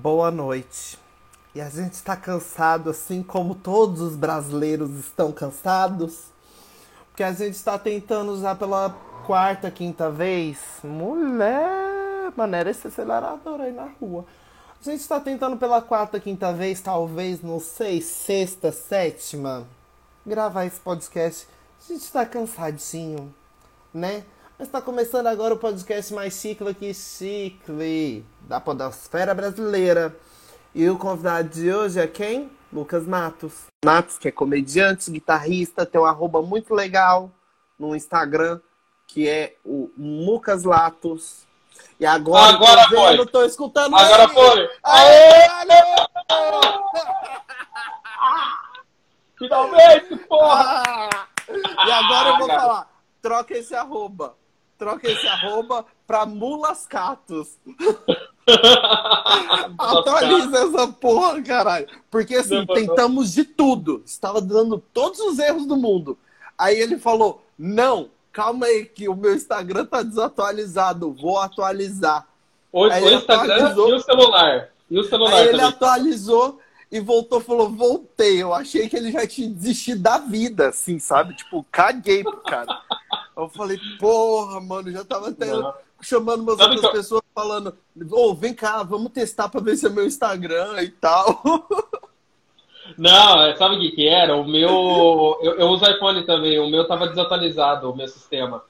Boa noite. E a gente está cansado, assim como todos os brasileiros estão cansados, porque a gente está tentando usar pela quarta, quinta vez. Mulher, maneira esse acelerador aí na rua. A gente está tentando pela quarta, quinta vez, talvez, não sei, sexta, sétima, gravar esse podcast. A gente está cansadinho, né? Está começando agora o podcast mais ciclo que chicle da podosfera brasileira. E o convidado de hoje é quem? Lucas Matos. Matos, que é comediante, guitarrista, tem um arroba muito legal no Instagram, que é o Lucas Latos. E agora, agora tô vendo, tô escutando Agora ele. foi! Aê, valeu! Finalmente, porra! Ah! E agora eu vou cara. falar, troca esse arroba. Troca esse arroba pra mulascatos. Atualiza essa porra, caralho. Porque assim, Não, não. tentamos de tudo. Estava dando todos os erros do mundo. Aí ele falou: não, calma aí, que o meu Instagram tá desatualizado. Vou atualizar. O, Aí o Instagram atualizou. e o celular. E o celular Aí ele atualizou e voltou falou: voltei. Eu achei que ele já tinha desistido da vida, assim, sabe? Tipo, caguei pro cara. Eu falei, porra, mano, já tava até Não. chamando umas Sabe outras que pessoas falando, ô, vem cá, vamos testar pra ver se é meu Instagram e tal. Não, é, sabe o que que era? O meu... Eu, eu uso iPhone também. O meu tava desatualizado, o meu sistema.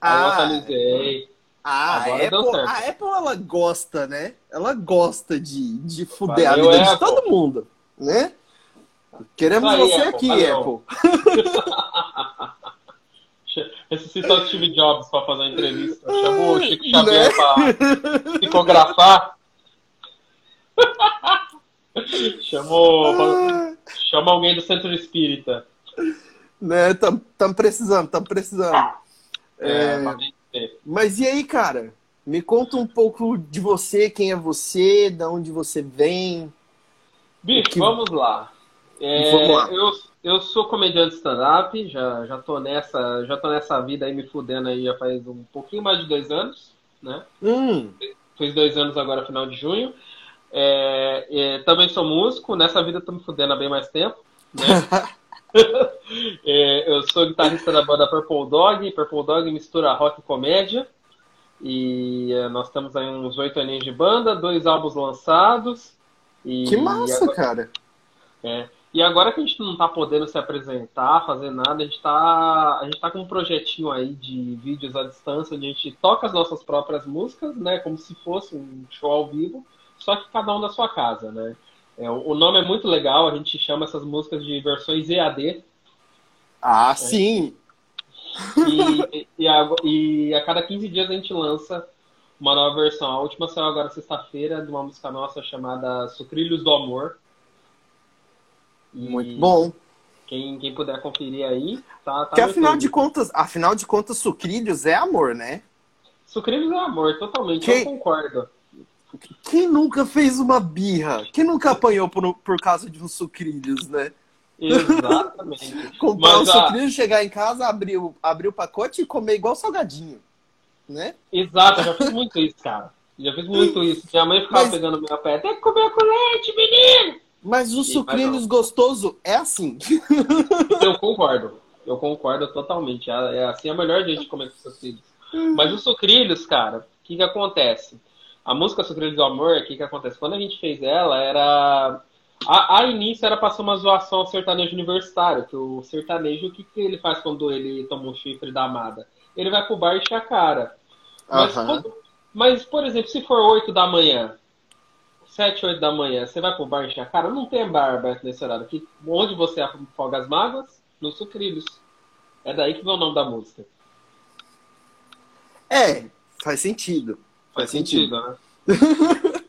Aí eu atualizei. Ah, a Agora deu Apple, a Apple, ela gosta, né? Ela gosta de, de fuder Valeu, a vida de Apple. todo mundo, né? Queremos aí, você Apple, aqui, valeu. Apple. Ressuscita o Steve Jobs pra fazer uma entrevista. Chamou o Chico Né? Xavier pra psicografar. Chamou... Chama alguém do centro espírita. né? Tam, tam precisando, tam precisando. É, É. Mas e aí, cara? Me conta um pouco de você, quem é você, de onde você vem. Bicho, Que- vamos lá. É, Vamos lá. Eu, eu sou comediante stand-up, já, já, tô nessa, já tô nessa vida aí me fudendo aí já faz um pouquinho mais de dois anos, né? Hum, Fiz dois anos agora, final de junho. É, é, também sou músico, nessa vida tô me fudendo há bem mais tempo, né? É, eu sou guitarrista da banda Purple Dog. Purple Dog mistura rock e comédia. E é, nós temos aí uns oito aninhos de banda, dois álbuns lançados. E que massa, agora- cara. é. E agora que a gente não tá podendo se apresentar, fazer nada, a gente tá, a gente tá com um projetinho aí de vídeos à distância, onde a gente toca as nossas próprias músicas, né? Como se fosse um show ao vivo, só que cada um da sua casa, né? É, o nome é muito legal, a gente chama essas músicas de versões EAD. Ah, sim. E, e, a, e a cada 15 dias a gente lança uma nova versão. A última saiu agora sexta-feira, de uma música nossa chamada Sucrilhos do Amor. E Muito bom. Quem, quem puder conferir aí, tá, tá Porque no afinal YouTube. de contas, afinal de contas, sucrilhos é amor, né? Sucrilhos é amor, totalmente, Quem- eu concordo. Quem nunca fez uma birra? Quem nunca apanhou por, por causa de uns sucrilhos, né? Exatamente. Comprar um Mas, ah, sucrilho, chegar em casa, abrir o, abrir o pacote e comer igual salgadinho, né? Exato, eu já fiz muito isso, cara. Já fiz muito isso. Minha mãe ficava Mas- pegando meu pé, tem que comer com leite, menino! Mas Sim, sucrilhos mas gostoso é assim. Eu concordo. Eu concordo totalmente. É é assim a melhor gente comer com sucrilhos. Mas os sucrilhos, cara, o que que acontece? A música Sucrilhos do Amor, o que que acontece? Quando a gente fez ela, era... A, a início era pra ser uma zoação ao sertanejo universitário, que o sertanejo, o que, que ele faz quando ele toma um chifre da amada? Ele vai pro bar e enche a cara. Mas, quando- mas, por exemplo, se for 8 da manhã, 7, 8 da manhã, você vai pro bar encher a cara? Não tem bar aberto nesse horário. Que, onde você afoga as mágoas? Nos sucrilhos. É daí que vem o nome da música. É, faz sentido. Faz sentido. né?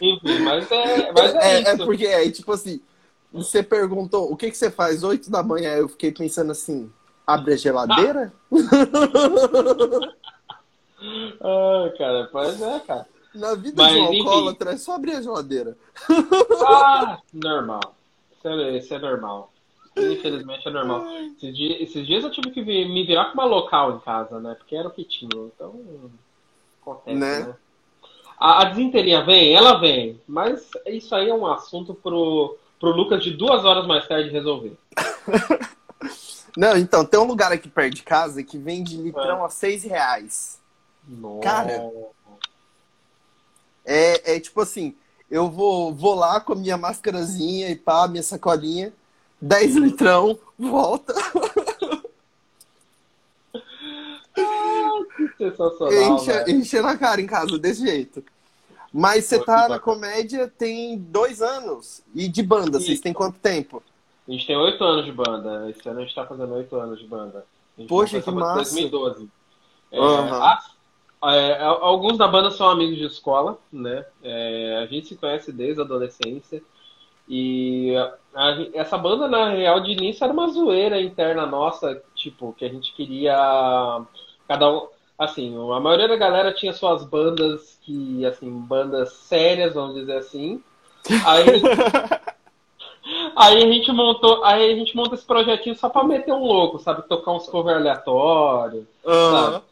Enfim, mas é, mas é, É, isso. é porque aí, tipo assim, você perguntou o que, que você faz 8 da manhã, eu fiquei pensando assim, abre a geladeira? Ah, cara, mas é, cara. Na vida Mas, de um alcoólatra é só abrir a geladeira. Ah, normal. Isso é, isso é normal. Infelizmente é normal. Esses dias, esses dias eu tive que vi- me virar com uma local em casa, né? Porque era o que tinha. Então, acontece, Né? né? A, a desinteria vem? Ela vem. Mas isso aí é um assunto pro, pro Lucas de duas horas mais tarde resolver. Não, então, tem um lugar aqui perto de casa que vende litrão é. a seis reais. Nossa. Cara, é, é tipo assim, eu vou, vou lá com a minha máscarazinha e pá, minha sacolinha, 10 litrão, volta. Sensacional. Enche, enche na cara em casa, desse jeito. Mas você tá na comédia tem dois anos. E de banda, vocês têm quanto tempo? A gente tem oito anos de banda. Esse ano a gente tá fazendo oito anos de banda. Poxa, que massa. 2012. É, uhum. a, é, alguns da banda são amigos de escola, né? É, a gente se conhece desde a adolescência. E a, a, essa banda, na real, de início era uma zoeira interna nossa, tipo, que a gente queria. Cada um. Assim, a maioria da galera tinha suas bandas que, assim, bandas sérias, vamos dizer assim. Aí. Aí a gente montou, aí a gente monta esse projetinho só pra meter um louco, sabe? Tocar uns cover aleatórios, uhum. sabe?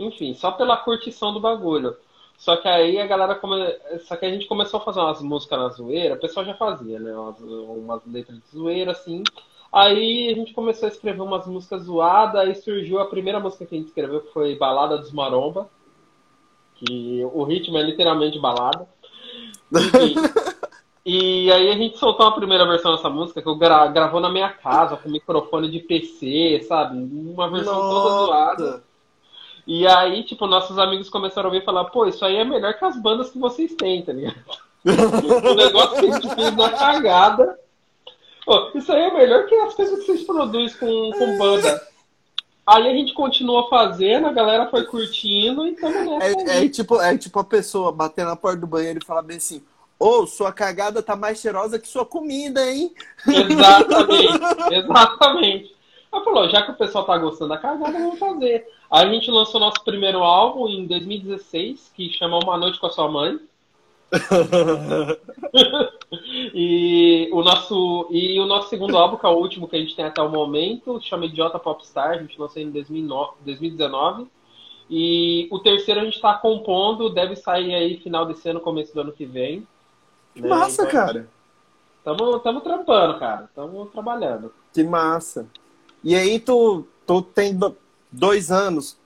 Enfim, só pela curtição do bagulho. Só que aí a galera come... Só que a gente começou a fazer umas músicas na zoeira, o pessoal já fazia, né? Umas, umas letras de zoeira, assim. Aí a gente começou a escrever umas músicas zoadas, aí surgiu a primeira música que a gente escreveu, que foi Balada dos Maromba. Que o ritmo é literalmente balada. Enfim, e aí a gente soltou a primeira versão dessa música, que eu gra gravou na minha casa, com microfone de PC, sabe? Uma versão Nossa. toda zoada. E aí, tipo, nossos amigos começaram a ouvir e falar, pô, isso aí é melhor que as bandas que vocês têm, tá ligado? o negócio que a gente fez na cagada. Pô, isso aí é melhor que as coisas que vocês produzem com, com banda. Aí a gente continuou fazendo, a galera foi curtindo e tamo nessa. É, é, tipo, é tipo a pessoa bater na porta do banheiro e falar bem assim: Ô, oh, sua cagada tá mais cheirosa que sua comida, hein? Exatamente, exatamente. Ela falou, já que o pessoal tá gostando da cagada, vamos fazer. Aí a gente lançou nosso primeiro álbum em 2016, que chama Uma Noite com a Sua Mãe. e, o nosso, e o nosso segundo álbum, que é o último que a gente tem até o momento, chama Idiota Popstar, a gente lançou em 2019. E o terceiro a gente está compondo, deve sair aí final desse ano, começo do ano que vem. Que né? massa, então, cara! Estamos trampando, cara. Estamos trabalhando. Que massa. E aí tu, tu tem dois anos,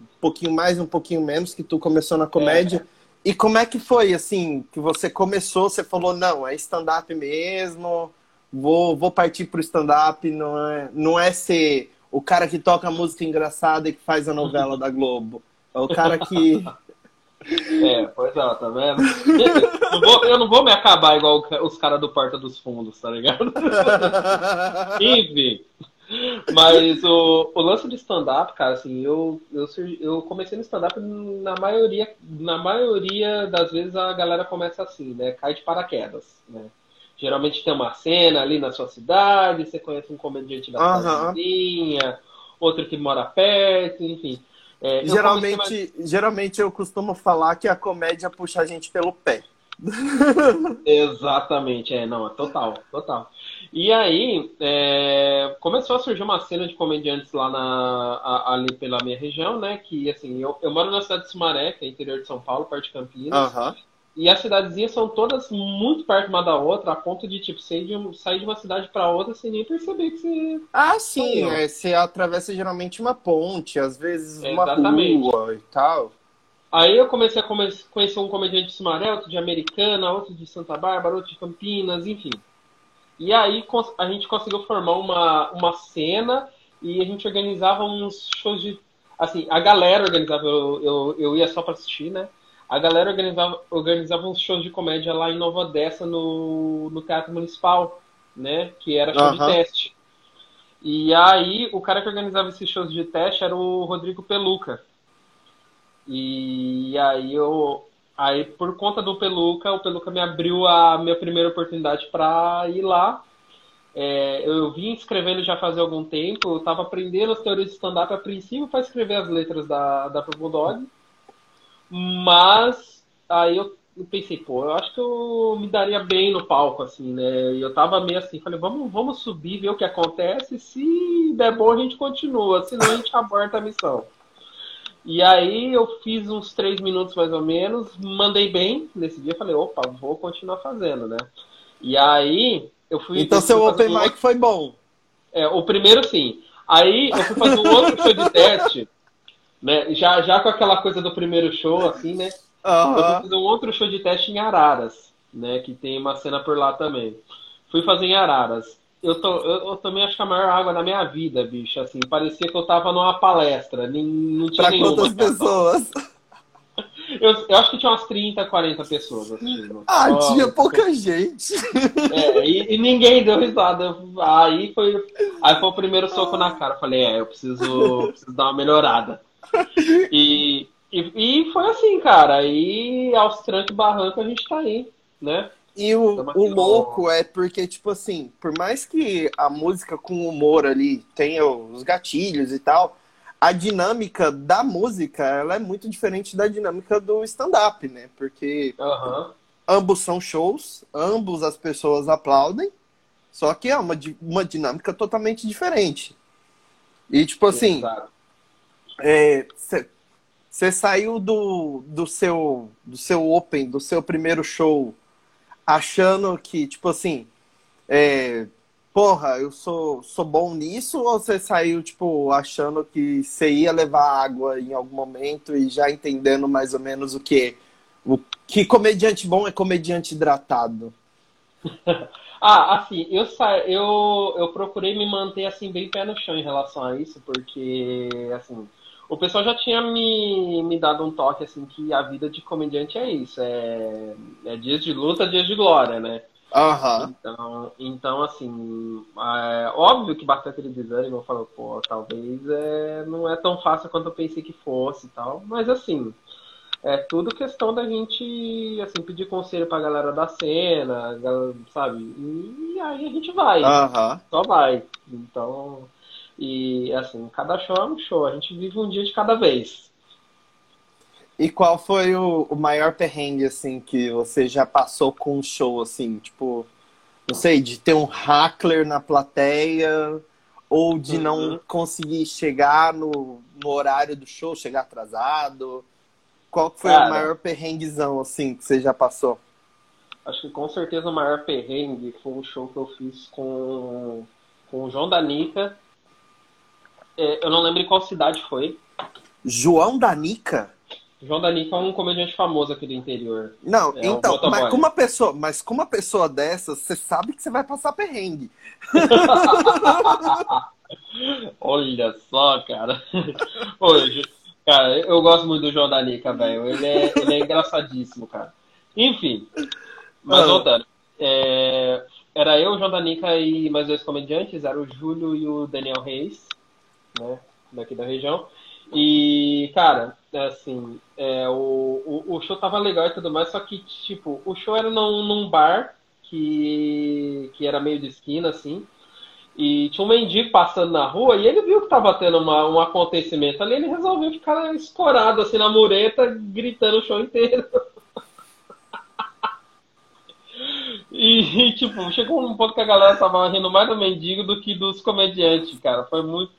um pouquinho mais, um pouquinho menos, que tu começou na comédia. É. E como é que foi, assim, que você começou, você falou, não, é stand-up mesmo, vou, vou partir pro stand-up, não é, não é ser o cara que toca música engraçada e que faz a novela da Globo. É o cara que... É, pois é, tá vendo? Eu não vou, eu não vou me acabar igual os caras do Porta dos Fundos, tá ligado? Enfim... Mas o, o lance de stand-up, cara, assim, eu, eu, eu comecei no stand-up na maioria, na maioria das vezes a galera começa assim, né? Cai de paraquedas, né? Geralmente tem uma cena ali na sua cidade, você conhece um comediante da uhum. vizinha, outro que mora perto, enfim. É, geralmente, mais... geralmente eu costumo falar que a comédia puxa a gente pelo pé. Exatamente, é, não, é total, total. E aí, é, começou a surgir uma cena de comediantes lá na, a, ali pela minha região, né? Que, assim, eu, eu moro na cidade de Sumaré, que é interior de São Paulo, perto de Campinas. Uhum. E as cidadezinhas são todas muito perto uma da outra, a ponto de, tipo, sair de, sair de uma cidade para outra sem nem perceber que você. Ah, sim, é, você atravessa geralmente uma ponte, às vezes uma Exatamente. rua e tal. Aí eu comecei a conhecer um comediante de Sumaré, outro de Americana, outro de Santa Bárbara, outro de Campinas, enfim. E aí a gente conseguiu formar uma, uma cena e a gente organizava uns shows de. Assim, a galera organizava, eu, eu, eu ia só para assistir, né? A galera organizava, organizava uns shows de comédia lá em Nova Odessa, no, no Teatro Municipal, né? Que era show uhum. de teste. E aí, o cara que organizava esses shows de teste era o Rodrigo Peluca. E aí eu, Aí, por conta do Peluca, o Peluca me abriu a minha primeira oportunidade para ir lá. É, eu vim escrevendo já faz algum tempo, eu estava aprendendo as teorias de stand-up a princípio para escrever as letras da, da Purple Dog. Mas aí eu, pensei, pô, eu acho que eu me daria bem no palco, assim, né? E eu tava meio assim, falei, vamos, vamos subir, ver o que acontece. Se der bom, a gente continua, senão a gente aborta a missão. E aí eu fiz uns três minutos mais ou menos, mandei bem nesse dia, falei, opa, vou continuar fazendo, né? E aí eu fui. Então eu fui seu open um mic foi bom. É, o primeiro sim. Aí eu fui fazer um outro show de teste, né? Já, já com aquela coisa do primeiro show, assim, né? Eu fui fazer um outro show de teste em Araras, né? Que tem uma cena por lá também. Fui fazer em Araras. Eu, tô, eu, eu tomei acho que a maior água da minha vida, bicho. Assim, parecia que eu tava numa palestra. Nem, não tinha Pra nenhuma. quantas pessoas? Eu, eu acho que tinha umas 30, 40 pessoas assistindo. Ah, Só- tinha pouca gente. É, e, e ninguém deu risada. Aí foi, aí foi o primeiro soco na cara. Eu Falei, é, eu preciso, preciso dar uma melhorada. E, e, e foi assim, cara. Aí aos trancos e barranco a gente tá aí, né? E o, aqui o louco é porque, tipo assim, por mais que a música com humor ali tenha os gatilhos e tal, a dinâmica da música, ela é muito diferente da dinâmica do stand-up, né? Porque ambos são shows, ambos as pessoas aplaudem, só que é uma, uma dinâmica totalmente diferente. E, tipo assim, você saiu do, do, seu, do seu open, do seu primeiro show, achando que, tipo assim, é, porra, eu sou, sou bom nisso, ou você saiu, tipo, achando que você ia levar água em algum momento e já entendendo mais ou menos o que o que comediante bom é comediante hidratado? Ah, assim, eu, sa... eu, eu procurei me manter assim bem pé no chão em relação a isso, porque assim, o pessoal já tinha me, me dado um toque assim que a vida de comediante é isso, é, é dias de luta, dias de glória, né? Aham. Então, então assim, é, óbvio que bateu aquele desânimo, eu falo, pô, talvez é, não é tão fácil quanto eu pensei que fosse e tal, mas assim, é tudo questão da gente, assim, pedir conselho pra galera da cena, sabe? E aí a gente vai, só vai. Então, e assim, cada show é um show, a gente vive um dia de cada vez. E qual foi o, o maior perrengue, assim, que você já passou com um show, assim? Tipo, não sei, de ter um hackler na plateia ou de não Uhum. conseguir chegar no, no horário do show, chegar atrasado? Qual foi Cara. o maior perrenguezão, assim, que você já passou? Acho que com certeza o maior perrengue foi um show que eu fiz com, com o João Danica. É, eu não lembro em qual cidade foi. João Danica? João Danica é um comediante famoso aqui do interior. Não, É, então, motoboy. mas com uma pessoa, mas com uma pessoa dessa, você sabe que você vai passar perrengue. Olha só, cara. Hoje, cara, eu gosto muito do João Danica, velho. Ele é, ele é engraçadíssimo, cara. Enfim, mas Ah. voltando. É, era eu, o João Danica e mais dois comediantes, era o Júlio e o Daniel Reis, né, daqui da região. E, cara, assim, é, o, o, o show tava legal e tudo mais, só que, tipo, o show era num, num bar que, que era meio de esquina, assim. E tinha um mendigo passando na rua e ele viu que tava tendo uma, um acontecimento ali. Ele resolveu ficar escorado assim na mureta, gritando o show inteiro. E, tipo, chegou um ponto que a galera tava rindo mais do mendigo do que dos comediantes, cara. Foi muito.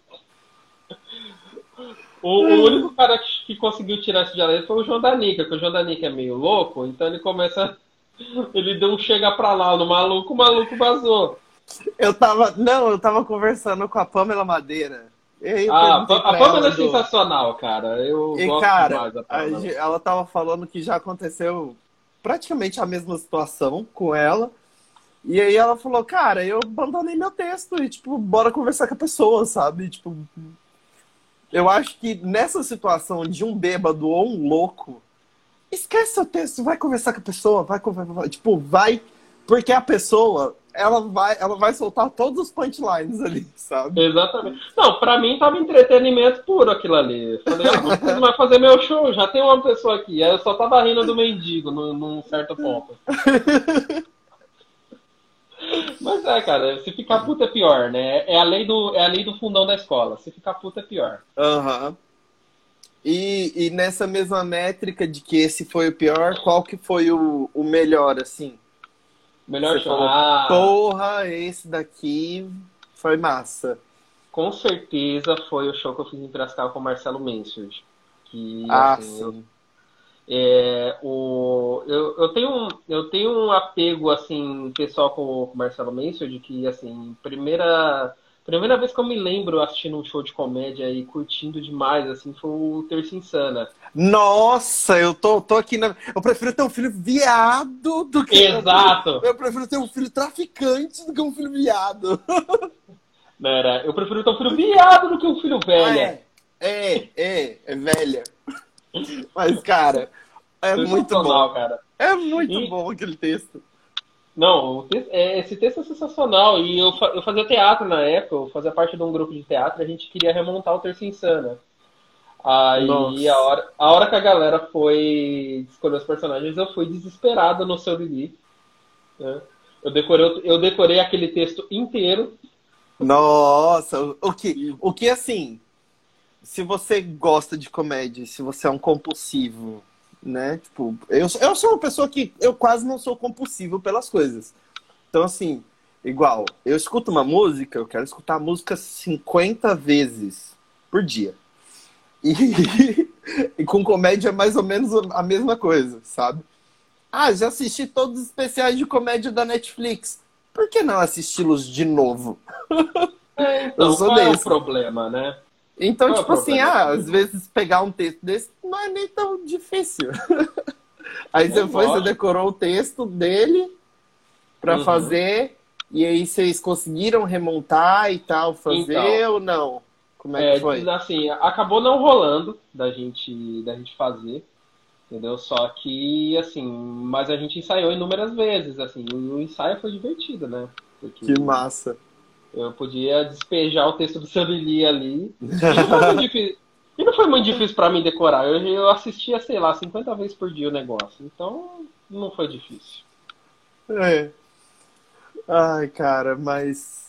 O, o único cara que, que conseguiu tirar isso de foi o João Danica, que o João Danica é meio louco, então ele começa. Ele deu um chega pra lá no maluco, o maluco vazou. Eu tava, não, eu tava conversando com a Pamela Madeira. Ah, a Pamela ela é do- sensacional, cara. Eu E gosto cara, demais da Pamela. ela tava falando que já aconteceu praticamente a mesma situação com ela. E aí ela falou, cara, eu abandonei meu texto e, tipo, bora conversar com a pessoa, sabe? Tipo, eu acho que nessa situação de um bêbado ou um louco, esquece seu texto, vai conversar com a pessoa, vai conversar, tipo, vai, porque a pessoa, ela vai, ela vai soltar todos os punchlines ali, sabe? Exatamente. Não, pra mim tava entretenimento puro aquilo ali. Eu Falei, ah, não preciso mais fazer meu show, já tem uma pessoa aqui. Aí eu só tava rindo do mendigo num, num certo ponto. Mas é, cara, se ficar puta é pior, né? É a lei do, é a lei do fundão da escola. Se ficar puta é pior. Aham. E, e nessa mesma métrica de que esse foi o pior, qual que foi o, o melhor, assim? Melhor Você show. falou, Ah, Porra, esse daqui foi massa. com certeza foi o show que eu fiz em Piracicaba com o Marcelo Mansfield. Que, Ah, assim, sim. É, o, eu, eu, tenho um, eu tenho um apego assim pessoal com o Marcelo Mansell de que assim primeira primeira vez que eu me lembro assistindo um show de comédia e curtindo demais assim foi o Terça Insana Nossa, eu tô, tô aqui na. Eu prefiro ter um filho viado do que. exato Eu prefiro ter um filho traficante do que um filho viado. Não era, eu prefiro ter um filho viado do que um filho velha É, é, é, é velha. Mas, cara, é muito bom. cara É muito E- bom aquele texto. Não, texto- é, esse texto é sensacional. E eu, eu fazia teatro na época, eu fazia parte de um grupo de teatro e a gente queria remontar o Terça Insana. Aí Nossa. a hora, a hora que a galera foi escolher os personagens, eu fui desesperado no seu Lili. né? Eu, decorei, eu decorei aquele texto inteiro. Nossa, o que, o que assim, se você gosta de comédia, se você é um compulsivo, né? Tipo, eu, eu sou uma pessoa que eu quase não sou compulsivo pelas coisas. Então, assim, igual, eu escuto uma música, eu quero escutar a música 50 vezes por dia. E, e com comédia é mais ou menos a mesma coisa, sabe? Ah, já assisti todos os especiais de comédia da Netflix. Por que não assisti-los de novo? Então, Eu sou qual é o desse. problema, né? Então, Qual é tipo assim, ah, às vezes pegar um texto desse não é nem tão difícil. aí você foi, você decorou o texto dele pra Uhum. fazer, e aí vocês conseguiram remontar e tal, fazer Então. ou não? Como é, É, que foi? assim, acabou não rolando da gente, da gente fazer, entendeu? Só que, assim, mas a gente ensaiou inúmeras vezes, assim, e o ensaio foi divertido, né? Porque Que massa. Eu podia despejar o texto do seu Lili ali. E não foi muito difícil, pra mim decorar. Eu, eu assistia, sei lá, 50 vezes por dia o negócio. Então, não foi difícil. É. Ai, cara, mas.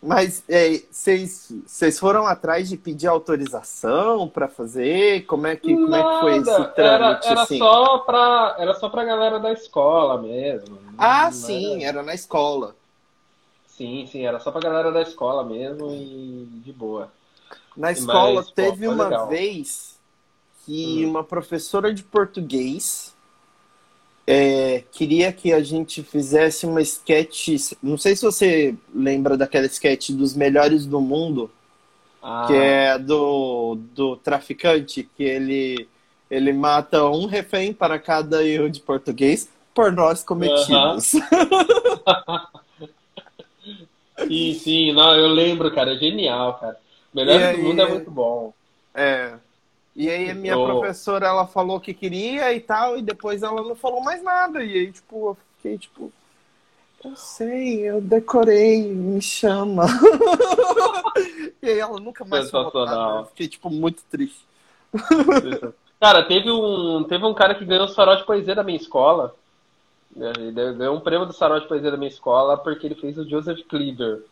Mas é, vocês vocês foram atrás de pedir autorização pra fazer? Como é que, como é que foi esse trâmite? era, era assim? só pra, era só pra galera da escola mesmo. Ah, Não sim, era- era na escola. Sim, sim, era só pra galera da escola mesmo e de boa. Na escola Mas, pô, teve foi uma legal. vez que Hum. uma professora de português é, queria que a gente fizesse uma sketch. Não sei se você lembra daquela sketch dos melhores do mundo, Ah, que é do, do traficante, que ele, ele mata um refém para cada erro de português por nós cometidos. Sim, sim, não, eu lembro, cara, é genial, cara. Melhor aí- do mundo é muito bom. É. E aí a minha Eu- professora, ela falou que queria e tal, e depois ela não falou mais nada. E aí, tipo, eu fiquei, tipo, eu sei, eu decorei, me chama. e aí ela nunca mais falou nada. Eu fiquei, tipo, muito triste. Cara, teve um, teve um cara que ganhou o Sarau de Poesia da minha escola. Ele ganhou um prêmio do Sarau de Poesia da minha escola porque ele fez o Joseph Cleaver.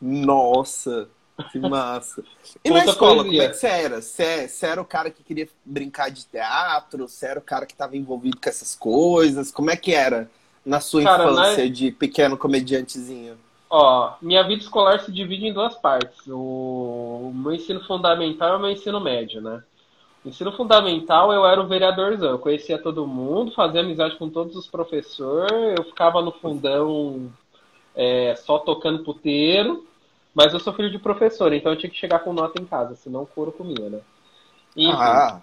Nossa, que massa. E na escola, poesia. como é que você era? Você, você era o cara que queria brincar de teatro? Você era o cara que estava envolvido com essas coisas? Como é que era na sua Cara, infância na- de pequeno comediantezinho? Ó, minha vida escolar se divide em duas partes. O, o meu ensino fundamental e o meu ensino médio, né? No ensino fundamental eu era o vereadorzão, eu conhecia todo mundo, fazia amizade com todos os professores, eu ficava no fundão é, só tocando puteiro, mas eu sou filho de professor, então eu tinha que chegar com nota em casa, senão o couro comia, né? Enfim. Ah,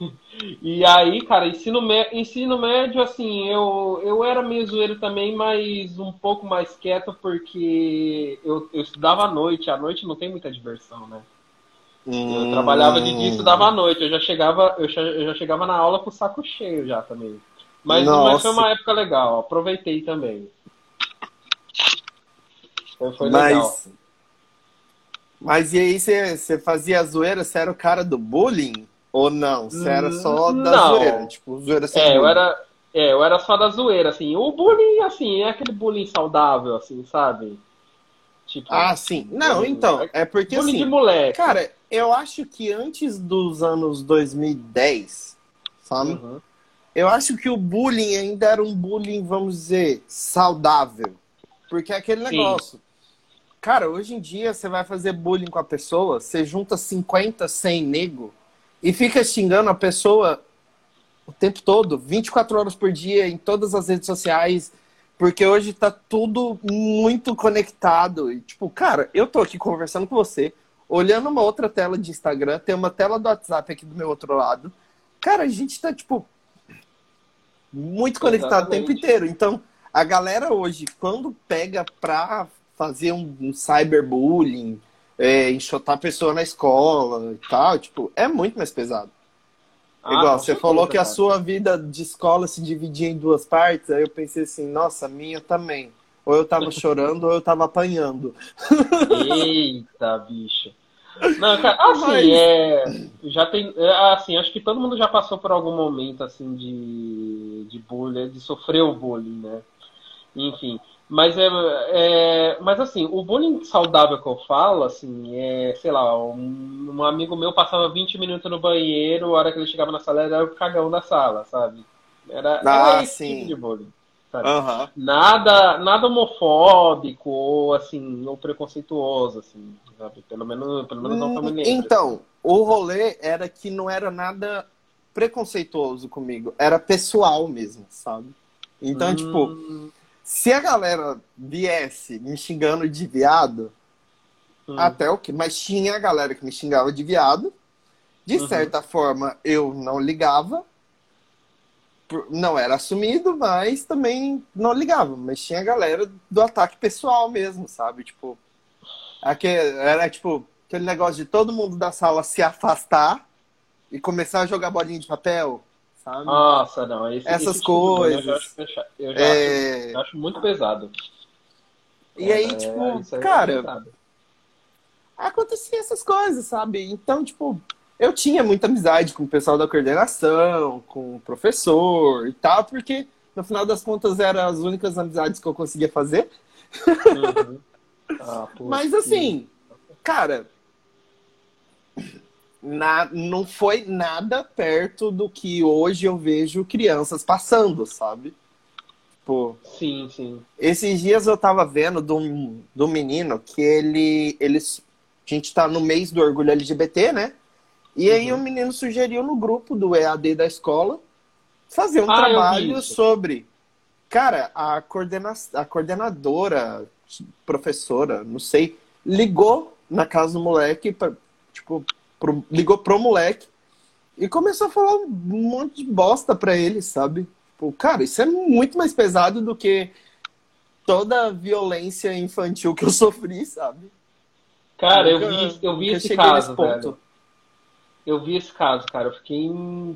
E aí, cara, ensino, ensino médio, assim, eu, eu era meio zoeiro também, mas um pouco mais quieto, porque eu, eu estudava à noite. À noite não tem muita diversão, né? Eu trabalhava de dia e estudava à noite. Eu já chegava, eu já, eu já chegava na aula com o saco cheio já também. Mas, mas foi uma época legal, aproveitei também. Foi, foi legal. Mas, mas e aí, você, fazia zoeira? Você era o cara do bullying? Ou não? Você era só da Não. zoeira? Tipo, zoeira sem É, eu era, é, eu era só da zoeira, assim. O bullying, assim, é aquele bullying saudável, assim, sabe? Tipo, Ah, sim. Não, então, é porque bullying de assim, moleque. cara, eu acho que antes dos anos 2010, sabe? Uhum. Eu acho que o bullying ainda era um bullying, vamos dizer, saudável. Porque é aquele Sim. negócio. Cara, hoje em dia você vai fazer bullying com a pessoa, você junta 50, 100 nego e fica xingando a pessoa o tempo todo, 24 horas por dia, em todas as redes sociais, porque hoje tá tudo muito conectado. E, tipo, cara, eu tô aqui conversando com você, olhando uma outra tela de Instagram, tem uma tela do WhatsApp aqui do meu outro lado. Cara, a gente tá, tipo, muito conectado Exatamente. o tempo inteiro. Então, a galera hoje, quando pega pra fazer um, um cyberbullying, é, enxotar a pessoa na escola e tal, tipo, é muito mais pesado. Ah, Igual, você falou que a sua vida de escola se dividia em duas partes, aí eu pensei assim, nossa, a minha também. Ou eu tava chorando ou eu tava apanhando. Eita, bicho. Não, cara, assim, Mas... é, já tem, é, assim, acho que todo mundo já passou por algum momento, assim, de, de bullying, de sofrer o bullying, né? Enfim, mas é, é, mas assim, o bullying saudável que eu falo, assim, é, sei lá, um, um, amigo meu passava 20 minutos no banheiro, a hora que ele chegava na sala era o cagão da sala, sabe? Era, ah, era esse sim. tipo de bullying. Uhum. Nada, nada homofóbico ou assim, ou preconceituoso, assim, sabe? Pelo menos, pelo menos não me Então, o rolê era que não era nada preconceituoso comigo, era pessoal mesmo, sabe? Então, hum... tipo, se a galera viesse me xingando de viado, hum. até o que, mas tinha a galera que me xingava de viado. De uhum. certa forma, eu não ligava, não era assumido, mas também não ligava. Mas tinha a galera do ataque pessoal mesmo, sabe? Tipo, aquele, era tipo aquele negócio de todo mundo da sala se afastar e começar a jogar bolinha de papel, sabe? Nossa, não. Esse, Essas esse coisas. Tipo eu já acho, eu já é... acho, acho muito pesado. E é, aí, tipo, é cara, acontecia essas coisas, sabe? Então, tipo, eu tinha muita amizade com o pessoal da coordenação, com o professor e tal, porque no final das contas eram as únicas amizades que eu conseguia fazer. Uhum. Ah, Mas assim, cara, na, não foi nada perto do que hoje eu vejo crianças passando, sabe? Pô, sim, sim. Esses dias eu tava vendo de um, de um menino que ele, ele. A gente tá no mês do orgulho LGBT, né? E aí uhum. o menino sugeriu no grupo do EAD da escola fazer um ah, trabalho sobre. Cara, a, coordena... a coordenadora, professora, não sei, ligou na casa do moleque, pra, tipo, pro... ligou pro moleque e começou a falar um monte de bosta pra ele, sabe? Tipo, cara, isso é muito mais pesado do que toda a violência infantil que eu sofri, sabe? Cara, eu, eu vi, eu vi esse caso, velho eu vi esse caso, cara. Eu fiquei,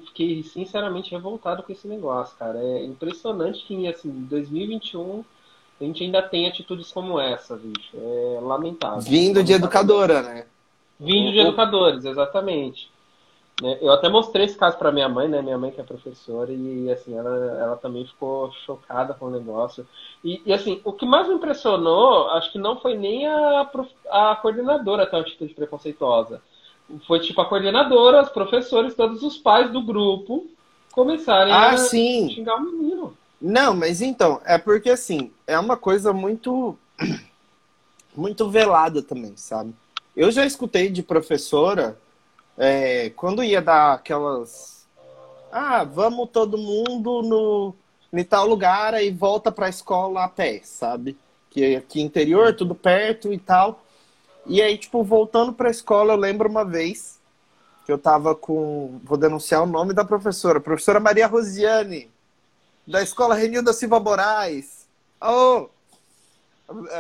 fiquei sinceramente revoltado com esse negócio, cara. É impressionante que, assim, em 2021 a gente ainda tem atitudes como essa, bicho. É lamentável. Vindo de educadora, né? Vindo de educadores, exatamente. Né, eu até mostrei esse caso para minha mãe, né? Minha mãe que é professora e assim ela, ela também ficou chocada com o negócio. E, e assim, o que mais me impressionou, acho que não foi nem a, a coordenadora ter uma atitude preconceituosa foi tipo a coordenadora, os professores, todos os pais do grupo começarem ah, a sim. xingar o menino. Não, mas então, é porque assim, é uma coisa muito muito velada também, sabe? Eu já escutei de professora é, quando ia dar aquelas ah, vamos todo mundo no em tal lugar e volta para a escola a pé, sabe? Que aqui interior, tudo perto e tal. E aí, tipo, voltando pra escola, eu lembro uma vez que eu tava com. Vou denunciar o nome da professora, professora Maria Rosiane, da escola Renilda Silva Moraes. Oh!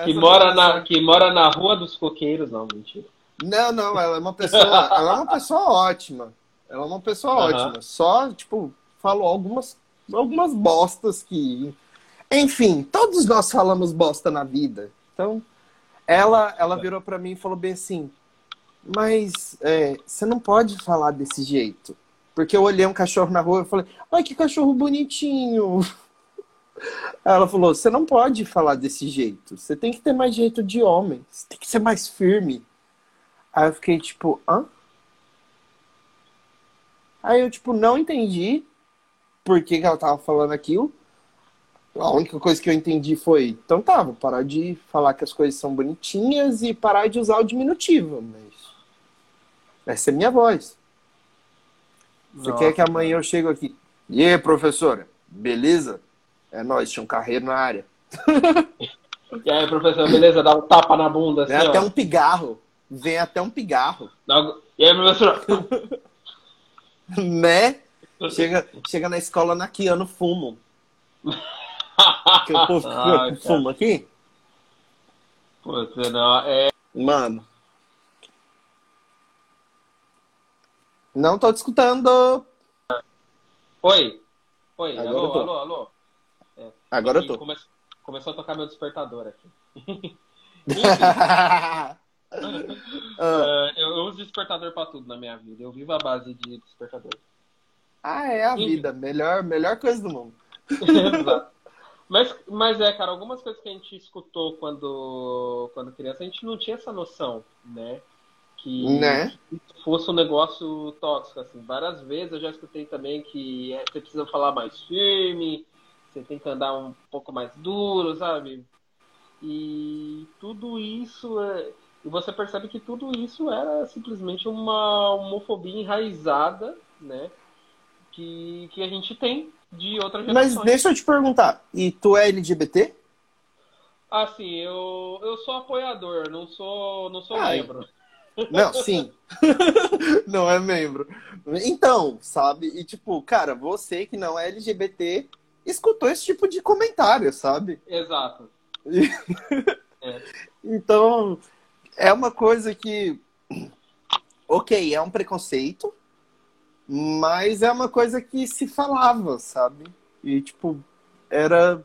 Que mora, na, que mora na Rua dos Coqueiros, não, mentira. Não, não, ela é uma pessoa. ela é uma pessoa ótima. Ela é uma pessoa uhum. ótima. Só, tipo, falou algumas, algumas bostas que. Enfim, todos nós falamos bosta na vida. Então, ela, ela virou para mim e falou bem assim: Mas é, você não pode falar desse jeito. Porque eu olhei um cachorro na rua e falei: Ai, que cachorro bonitinho. Ela falou: Você não pode falar desse jeito. Você tem que ter mais jeito de homem. Você tem que ser mais firme. Aí eu fiquei tipo: Hã? Aí eu, tipo, não entendi por que, que ela tava falando aquilo. A única coisa que eu entendi foi, então tá, vou parar de falar que as coisas são bonitinhas e parar de usar o diminutivo, mas essa é minha voz. Você quer que amanhã eu chego aqui? E aí, professora? Beleza? É nóis, tinha um carreiro na área. E aí, professor, beleza? Dá um tapa na bunda. Assim, Vem até ó. um pigarro. Vem até um pigarro. E aí, professor? né? Chega, chega na escola naqueando fumo. Que o povo cara. fuma aqui. Putz, não, é... Mano. Não tô te escutando. Oi? Oi, Agora alô, alô, alô? Agora eu tô. come- Começou a tocar meu despertador aqui. É, eu, eu uso despertador pra tudo na minha vida. Eu vivo à base de despertador. ah, é a vida. Melhor, melhor coisa do mundo. Exato. Mas, mas é, cara, algumas coisas que a gente escutou quando, quando criança, a gente não tinha essa noção, né? Que Né? fosse um negócio tóxico, assim. Várias vezes eu já escutei também que é, você precisa falar mais firme, você tem que andar um pouco mais duro, sabe? E tudo isso é. E você percebe que tudo isso era simplesmente uma homofobia enraizada, né? Que, que a gente tem de outras Mas gerações. deixa eu te perguntar. E tu é LGBT? Assim, eu, eu sou apoiador, não sou, não sou Ai. membro. Não, sim. não é membro. Então, sabe? E tipo, cara, você que não é LGBT escutou esse tipo de comentário, sabe? Exato. Então, é uma coisa que. Ok, é um preconceito, mas é uma coisa que se falava, sabe? E, tipo, era.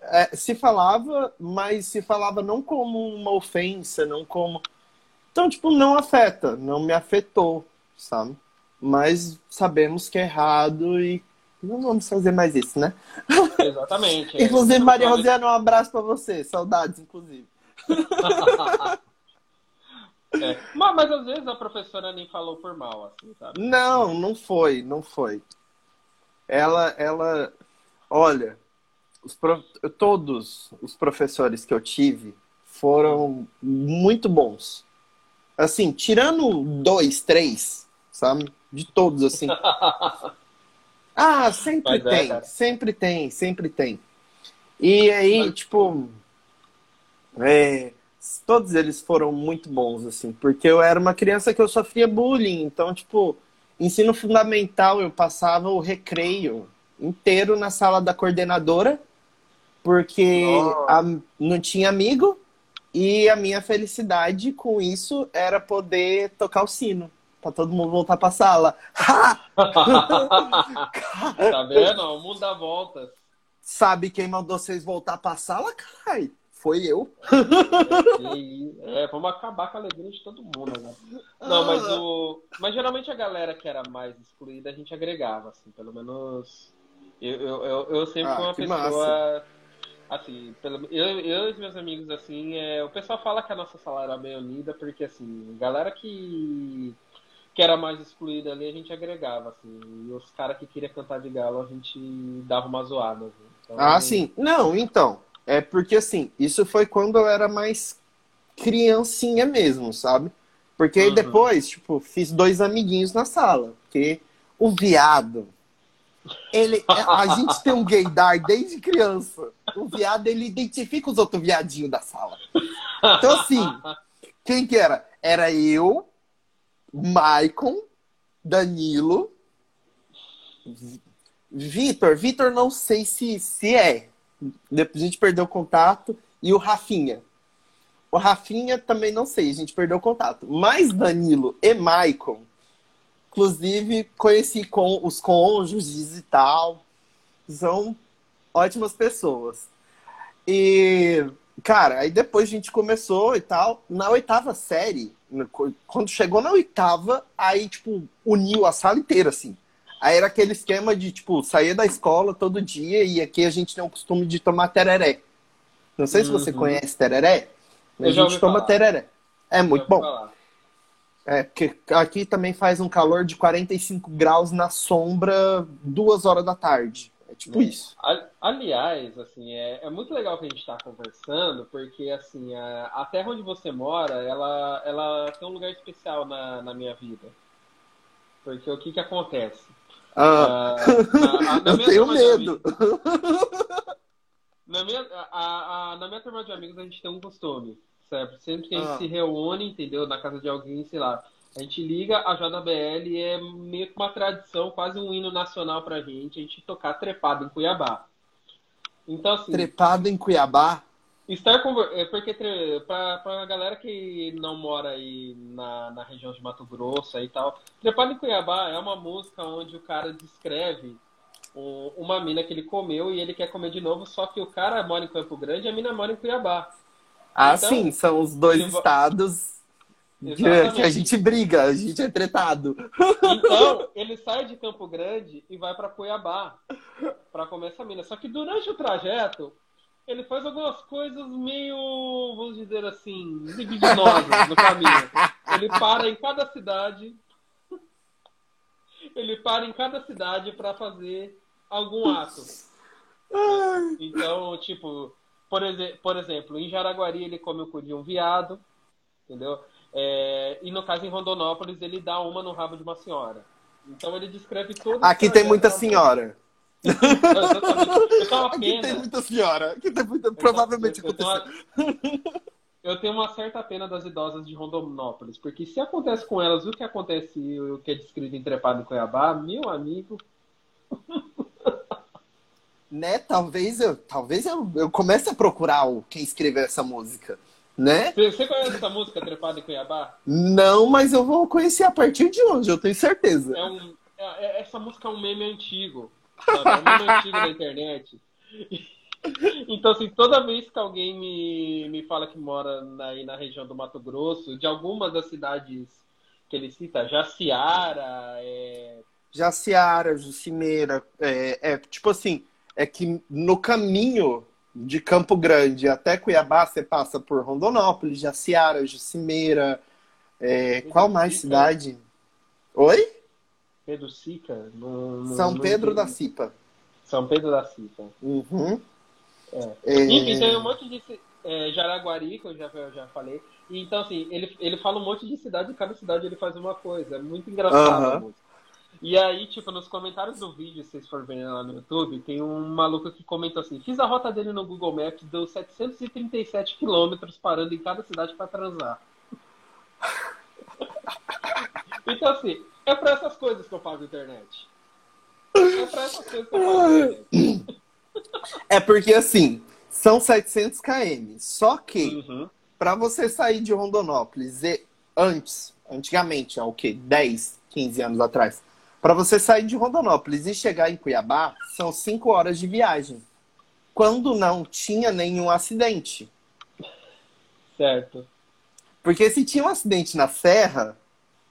é, se falava, mas se falava não como uma ofensa, não como. Então, tipo, não afeta, não me afetou, sabe? Mas sabemos que é errado e não vamos fazer mais isso, né? Exatamente. é. Inclusive, Maria Rosiana, um abraço pra você. Saudades, inclusive. É. Mas, mas às vezes a professora nem falou por mal, assim, sabe? Não, não foi, não foi. Ela, ela, olha, os pro- todos os professores que eu tive foram muito bons. Assim, tirando dois, três, sabe? De todos, assim. Ah, sempre Mas é, tem, cara. sempre tem, sempre tem. E aí, tipo, é, todos eles foram muito bons, assim, porque eu era uma criança que eu sofria bullying, então, tipo, ensino fundamental eu passava o recreio inteiro na sala da coordenadora, porque Nossa. a- não tinha amigo, e a minha felicidade com isso era poder tocar o sino, pra todo mundo voltar pra sala. tá vendo? O mundo dá voltas. Sabe quem mandou vocês voltar pra sala, caralho? Foi eu. É, vamos acabar com a alegria de todo mundo agora. Não, mas o. Mas geralmente a galera que era mais excluída a gente agregava, assim, pelo menos. Eu, eu, eu, eu sempre Ah, fui uma pessoa. Assim, pelo, eu, eu e meus amigos, assim, é, o pessoal fala que a nossa sala era bem unida, porque assim, galera que. Que era mais excluída ali, a gente agregava, assim. E os caras que queriam cantar de galo, a gente dava uma zoada. assim. Então, Ah, sim. Não, então. É porque assim, isso foi quando eu era mais criancinha mesmo, sabe? Porque aí Uhum. depois, tipo, fiz dois amiguinhos na sala. Porque o viado. Ele, é, a gente tem um gaydar desde criança. O viado, ele identifica os outros viadinhos da sala. Então, assim, quem que era? Era eu, Maicon, Danilo, Vi- Vitor. Vitor não sei se, se é. Depois a gente perdeu o contato. E o Rafinha. O Rafinha também não sei, a gente perdeu o contato. Mas Danilo e Maicon, inclusive conheci com os cônjuges e tal. São ótimas pessoas. E, cara, aí depois a gente começou e tal. Na oitava série, quando chegou na oitava, aí, tipo, uniu a sala inteira, assim. Aí era aquele esquema de, tipo, sair da escola todo dia e aqui a gente tem o costume de tomar tereré. Não sei se você Uhum. conhece tereré, mas a gente toma falar. tereré. É muito bom. falar. É, porque aqui também faz um calor de 45 graus na sombra duas horas da tarde. É tipo isso. Aliás, assim, é, é muito legal que a gente está conversando, porque assim, a, a terra onde você mora, ela, ela tem um lugar especial na, na minha vida. Porque o que que acontece? Ah, Ah, na- eu tenho medo. Na minha, a, a- na minha turma de amigos a gente tem um costume, certo? Sempre que a gente Ah. se reúne, entendeu? Na casa de alguém, sei lá, a gente liga a JBL e é meio que uma tradição, quase um hino nacional pra gente, a gente tocar trepado em Cuiabá. Então, assim, Trepado em Cuiabá. estar conver... é porque pra, pra galera que não mora aí na, na região de Mato Grosso e tal, Trepado em Cuiabá é uma música onde o cara descreve um- uma mina que ele comeu e ele quer comer de novo, só que o cara mora em Campo Grande e a mina mora em Cuiabá. Ah, Então, sim, são os dois estados Que a gente briga, a gente é tretado. Então, ele sai de Campo Grande e vai pra Cuiabá pra comer essa mina. Só que durante o trajeto, ele faz algumas coisas meio, vamos dizer assim, libidinosas no caminho. Ele para em cada cidade. Ele para em cada cidade pra fazer algum ato. Então, tipo, por, por exemplo, em Jaraguari ele come o cu de um viado, entendeu? É, e no caso em Rondonópolis ele dá uma no rabo de uma senhora. Então ele descreve todo esse Aqui tem muita senhora. Aqui tem muita senhora. Aqui tem muita. eu- Provavelmente eu, eu tenho aconteceu. uma- eu tenho uma certa pena das idosas de Rondonópolis, porque se acontece com elas o que acontece e o que é descrito em Trepado em Cuiabá, meu amigo, Né? Talvez eu, talvez eu, eu comece a procurar o, quem escreveu essa música. Né? você conhece essa música Trepado em Cuiabá? Não, mas eu vou conhecer a partir de hoje, eu tenho certeza. É um, é- é- essa música é um meme antigo. Sabe? É um meme antigo da internet. Então, assim, toda vez que alguém me, me fala que mora na, aí na região do Mato Grosso, de algumas das cidades que ele cita, Jaciara, é, Jaciara, Jucimeira, é, é tipo assim, é que no caminho de Campo Grande até Cuiabá você passa por Rondonópolis, Jaciara, Jucimeira, é, qual mais Sica. cidade? Oi? Pedro Sica. no- no- São no- Pedro da Cipa. São Pedro da Cica. Uhum. É. É, Enfim, tem um monte de. É, Jaraguari, que eu já, eu já falei. E, então, assim, ele, ele fala um monte de cidade e cada cidade ele faz uma coisa. É muito engraçado música. E aí, tipo, nos comentários do vídeo, se vocês forem ver lá no YouTube, tem um maluco que comenta assim: fiz a rota dele no Google Maps, deu 737 quilômetros parando em cada cidade pra transar. então, assim, é pra essas coisas que eu faço internet. É pra essas coisas que eu faço internet. é porque assim, são 700 km. Só que Uhum. para você sair de Rondonópolis e antes, antigamente, há o quê? 10, 15 anos atrás. Para você sair de Rondonópolis e chegar em Cuiabá, são 5 horas de viagem. Quando não tinha nenhum acidente. Certo. Porque se tinha um acidente na serra,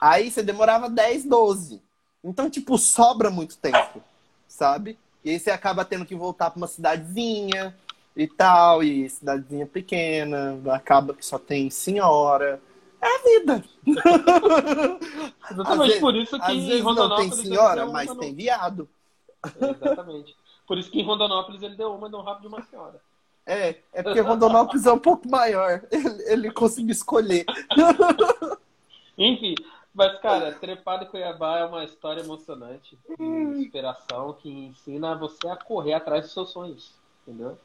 aí você demorava 10, 12. Então, tipo, sobra muito tempo, sabe? E aí você acaba tendo que voltar para uma cidadezinha e tal, e cidadezinha pequena, acaba que só tem senhora. É a vida. Exatamente vezes- por isso que Às em vezes não tem Rondonópolis ele senhora, deu uma mas no- tem viado. Exatamente. Por isso que em Rondonópolis ele deu uma no rabo de uma senhora. É, é porque Rondonópolis é um pouco maior. Ele, ele conseguiu escolher. Enfim, mas cara, Trepado Cuiabá é uma história emocionante, de inspiração, que ensina você a correr atrás dos seus sonhos, entendeu?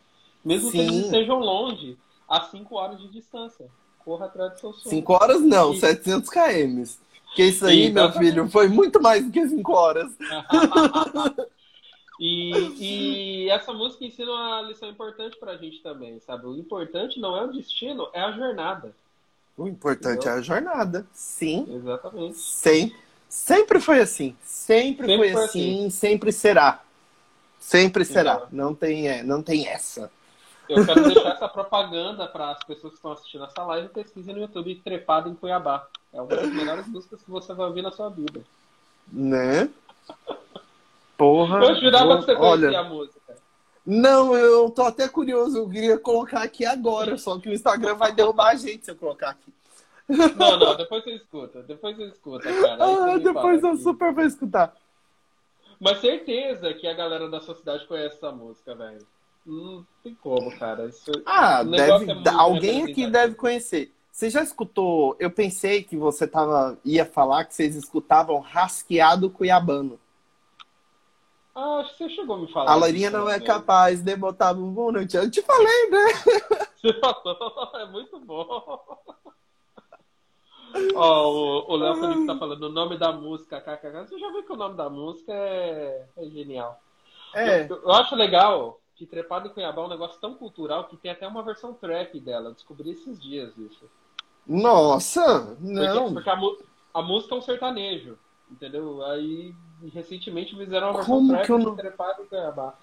Mesmo que Sim. eles estejam longe, a 5 horas de distância. Corra atrás dos seus sonhos. 5 horas não, E- 700 km. Que isso aí, Sim, meu filho, foi muito mais do que 5 horas. E, e essa música ensina uma lição importante pra gente também, sabe? O importante não é o destino, é a jornada. O importante Entendeu? é a jornada. Sim. Exatamente. Sem, sempre foi assim. Sempre, Sempre foi foi assim, sempre será. Sempre será. Então. Não tem, é, não tem essa. Eu quero deixar essa propaganda para as pessoas que estão assistindo essa live. Pesquisem no YouTube Trepado em Cuiabá. É uma das melhores músicas que você vai ouvir na sua vida. Né? Porra. Eu jurava vou- que você conhecia Olha, a música. não, eu tô até curioso. Eu queria colocar aqui agora, só que o Instagram vai derrubar a gente se eu colocar aqui. Não, não, depois você escuta. Depois você escuta, cara. Aí Ah, depois eu que- super vou escutar. Mas certeza que a galera da sua cidade conhece essa música, velho. Não tem como, cara. Isso... Ah, O negócio deve, é alguém aqui representativo. deve conhecer. Você já escutou? Eu pensei que você tava, ia falar que vocês escutavam rasqueado cuiabano. Ah, acho que você chegou a me falar. A Lorinha não é capaz de botar bumbum no Eu te falei, né? Você falou, é muito bom. Ó, o, o Léo Felipe tá falando o nome da música, kkk. Você já viu que o nome da música é, é genial. É. Eu, eu acho legal que Trepado em Cuiabá é um negócio tão cultural que tem até uma versão trap dela. Eu descobri esses dias isso. Nossa, não. Porque, porque a, a, música é um sertanejo, entendeu? Aí, recentemente fizeram uma versão Como trap que eu de não- Trepado em Cuiabá.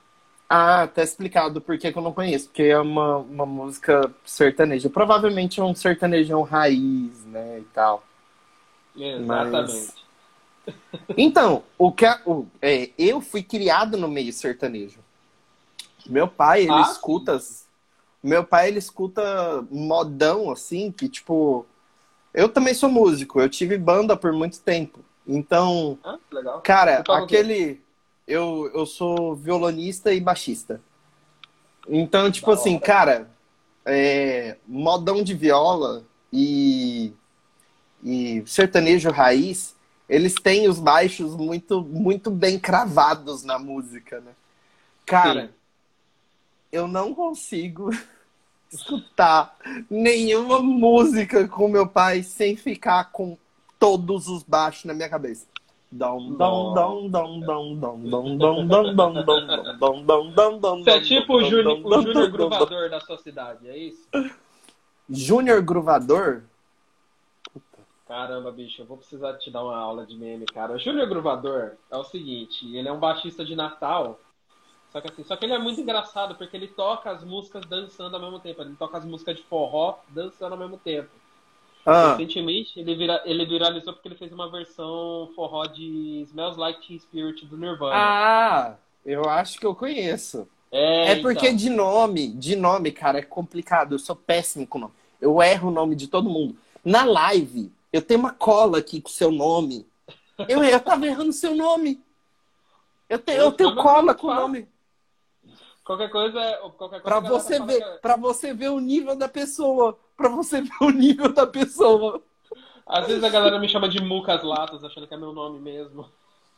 Ah, tá explicado por que eu não conheço. Porque é uma, uma música sertaneja. Provavelmente é um sertanejão raiz, né, e tal. Exatamente. Então, o que a- o, é, eu fui criado no meio sertanejo. Meu pai, ele Ah, escuta. Meu pai, ele escuta modão, assim, que tipo. Eu também sou músico, eu tive banda por muito tempo. Então, Ah, que legal. cara, aquele. Eu, eu sou violonista e baixista. Então, tipo Da assim, hora. cara, é, modão de viola e, e sertanejo raiz, eles têm os baixos muito, muito bem cravados na música, né? Cara, Sim eu não consigo escutar nenhuma música com meu pai sem ficar com todos os baixos na minha cabeça. Você é tipo o Júnior Gruvador da sua cidade, é isso? Júnior Gruvador? Caramba, bicho, eu vou precisar te dar uma aula de meme, cara. Júnior Gruvador é o seguinte, ele é um baixista de Natal só que assim, só que ele é muito engraçado porque ele toca as músicas dançando ao mesmo tempo. Ele toca as músicas de forró dançando ao mesmo tempo. Ah, Recentemente, ele, vira, ele viralizou porque ele fez uma versão forró de Smells Like Teen Spirit do Nirvana. ah, eu acho que eu conheço. é, É porque então. de nome, de nome, cara, é complicado. Eu sou péssimo com nome. Eu erro o nome de todo mundo. Na live, eu tenho uma cola aqui com seu nome. Eu, eu tava errando seu nome. Eu, te, eu tenho Mas cola com o nome. Qualquer coisa, qualquer coisa Pra galera você ver, que- é para você ver o nível da pessoa. Pra você ver o nível da pessoa. Às vezes a galera me chama de Mucas Latas, achando que é meu nome mesmo.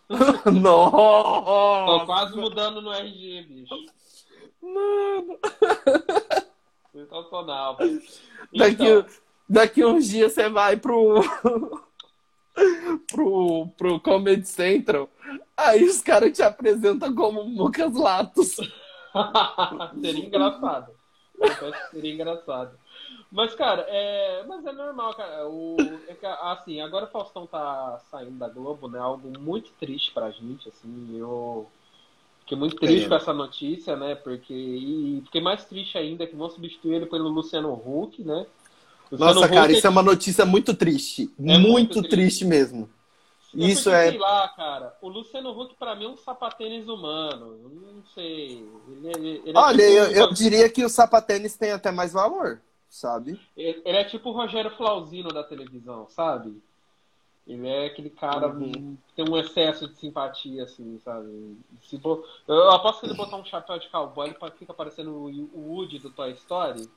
Tô Nossa! quase mudando no RG, bicho. Mano. Sensacional. velho. Daqui, Então, daqui uns dias você vai pro. pro, pro Comedy Central. Aí os caras te apresentam como Lucas Latos. seria engraçado. Eu acho que seria engraçado. Mas, cara, é... Mas é normal, cara. O... é que, assim, agora o Faustão tá saindo da Globo, né? Algo muito triste pra gente, assim. Eu fiquei muito triste É. com essa notícia, né? Porque... E fiquei mais triste ainda que vão substituir ele pelo Luciano Huck, né? Luciano Nossa, cara, Huck isso é uma notícia muito triste. É muito, muito triste. triste. mesmo. É Isso porque, é- Sei lá, cara. O Luciano Huck, pra mim, é um sapatênis humano. Eu Não sei. Ele, é- ele é Olha, tipo eu, eu diria que o sapatênis tem até mais valor, sabe? Ele ele é tipo o Rogério Flauzino da televisão, sabe? Ele é aquele cara Uhum. que tem um excesso de simpatia, assim, sabe? Se bo- Eu aposto que ele botar um chapéu de cowboy, ele fica parecendo o Woody do Toy Story.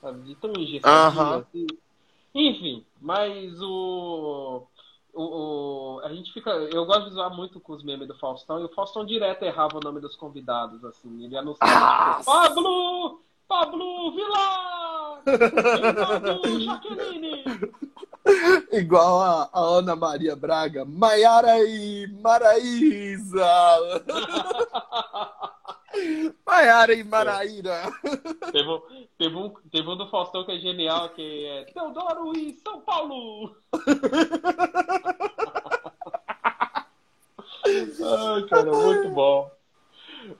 Sabe? De tão engessadinho, Aham. assim. Enfim, mas o... O, o- a gente fica. Eu gosto de zoar muito com os memes do Faustão, e o Faustão direto errava o nome dos convidados, assim. Ele anunciava Ah! tipo, Pablo! Pablo Vilar! Jaqueline! Igual a, a Ana Maria Braga. Maiara e Maraísa. Maiara e Maraíra. Teve, um- teve, um, teve um do Faustão que é genial, que é Teodoro e São Paulo! Ai, cara, muito bom.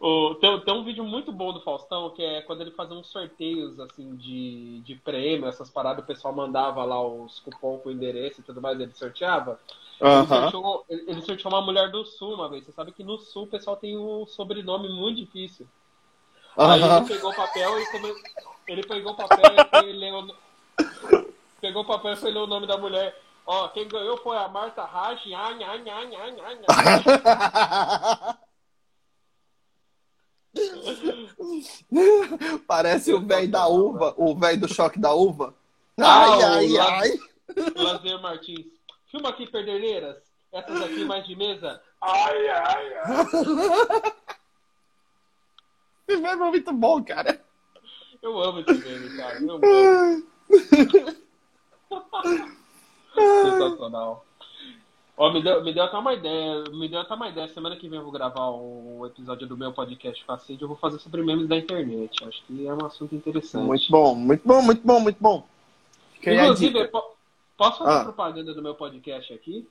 O, tem, tem um vídeo muito bom do Faustão, que é quando ele fazia uns sorteios, assim, de, de prêmio, essas paradas, o pessoal mandava lá os cupom com o endereço e tudo mais, ele sorteava. Ele, sorteou, ele ele sorteou uma mulher do Sul uma vez. Você sabe que no Sul o pessoal tem um sobrenome muito difícil. Aí Aham. ele pegou o papel e come... ele pegou o papel e o... pegou o papel e foi ler o nome da mulher. Ó, quem ganhou foi a Marta nha. Parece o velho da uva, o velho do choque da uva. Ai, Ah, ai, ai. Lazer Martins. Filma aqui, perderneiras. Essas aqui mais de mesa. Ai, ai, ai. Esse meme é muito bom, cara. Eu amo esse meme, cara. Eu amo. Sensacional. Ó, me deu, me deu até uma ideia. Me deu até uma ideia. Semana que vem eu vou gravar um episódio do meu podcast com a Cid. Eu vou fazer sobre memes da internet. Acho que é um assunto interessante. Muito bom, muito bom, muito bom, muito bom. A Inclusive, po- posso fazer Ah. propaganda do meu podcast aqui?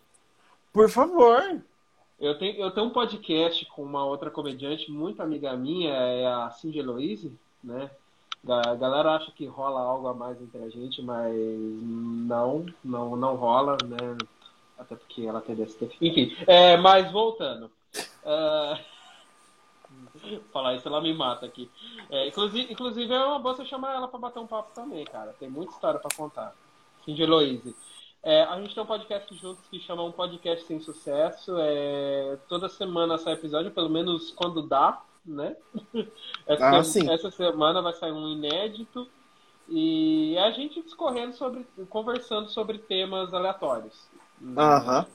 Por favor. Eu tenho, eu tenho um podcast com uma outra comediante, muito amiga minha, é a Cindy Eloise, né? A galera acha que rola algo a mais entre a gente, mas não, não, não rola, né? Até porque ela tem DST. Enfim, é, mas voltando. Ah, falar isso, ela me mata aqui. É, inclusive, inclusive, é uma boa você chamar ela pra bater um papo também, cara. Tem muita história pra contar. Cindy Eloise. É, a gente tem um podcast juntos que chama Um Podcast Sem Sucesso. É, toda semana sai episódio, pelo menos quando dá, né? Essa, Ah, se- sim. essa semana vai sair um inédito. E a gente discorrendo sobre, conversando sobre temas aleatórios. né? Aham.